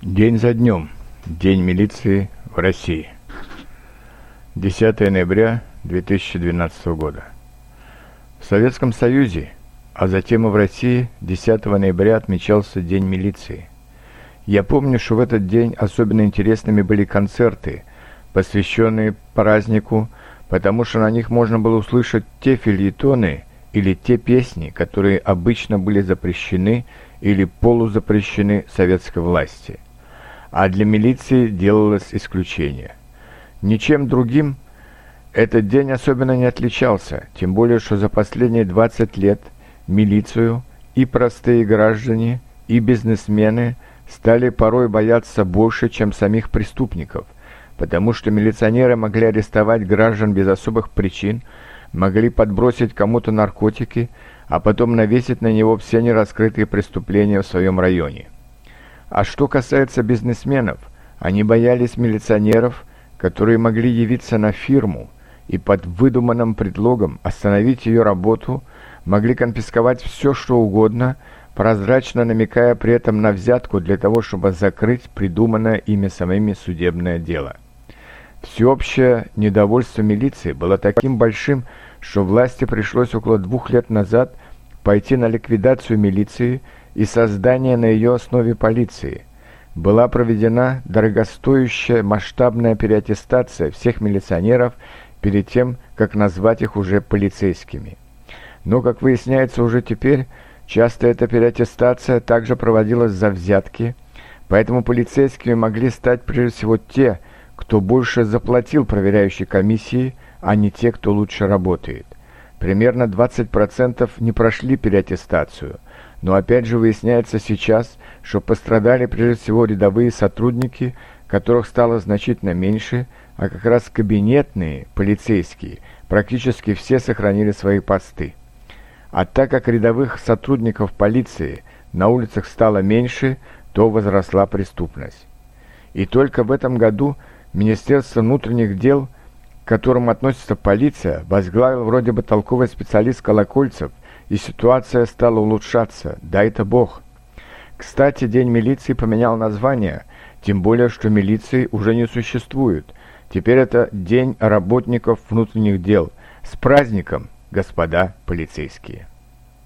День за днем. День милиции в России. 10 ноября 2012 года. В Советском Союзе, а затем и в России 10 ноября отмечался День милиции. Я помню, что в этот день особенно интересными были концерты, посвященные празднику, потому что на них можно было услышать те фильетоны или те песни, которые обычно были запрещены или полузапрещены советской власти – а для милиции делалось исключение. Ничем другим этот день особенно не отличался, тем более, что за последние 20 лет милицию и простые граждане, и бизнесмены стали порой бояться больше, чем самих преступников, потому что милиционеры могли арестовать граждан без особых причин, могли подбросить кому-то наркотики, а потом навесить на него все нераскрытые преступления в своем районе. А что касается бизнесменов, они боялись милиционеров, которые могли явиться на фирму и под выдуманным предлогом остановить ее работу, могли конфисковать все, что угодно, прозрачно намекая при этом на взятку для того, чтобы закрыть придуманное ими самими судебное дело. Всеобщее недовольство милиции было таким большим, что власти пришлось около двух лет назад пойти на ликвидацию милиции – и создание на ее основе полиции. Была проведена дорогостоящая масштабная переаттестация всех милиционеров перед тем, как назвать их уже полицейскими. Но, как выясняется уже теперь, часто эта переаттестация также проводилась за взятки, поэтому полицейскими могли стать прежде всего те, кто больше заплатил проверяющей комиссии, а не те, кто лучше работает. Примерно 20% не прошли переаттестацию – но опять же выясняется сейчас, что пострадали прежде всего рядовые сотрудники, которых стало значительно меньше, а как раз кабинетные, полицейские, практически все сохранили свои посты. А так как рядовых сотрудников полиции на улицах стало меньше, то возросла преступность. И только в этом году Министерство внутренних дел, к которому относится полиция, возглавил вроде бы толковый специалист Колокольцев – и ситуация стала улучшаться, дай-то Бог. Кстати, День милиции поменял название, тем более, что милиции уже не существует. Теперь это День работников внутренних дел. С праздником, господа полицейские!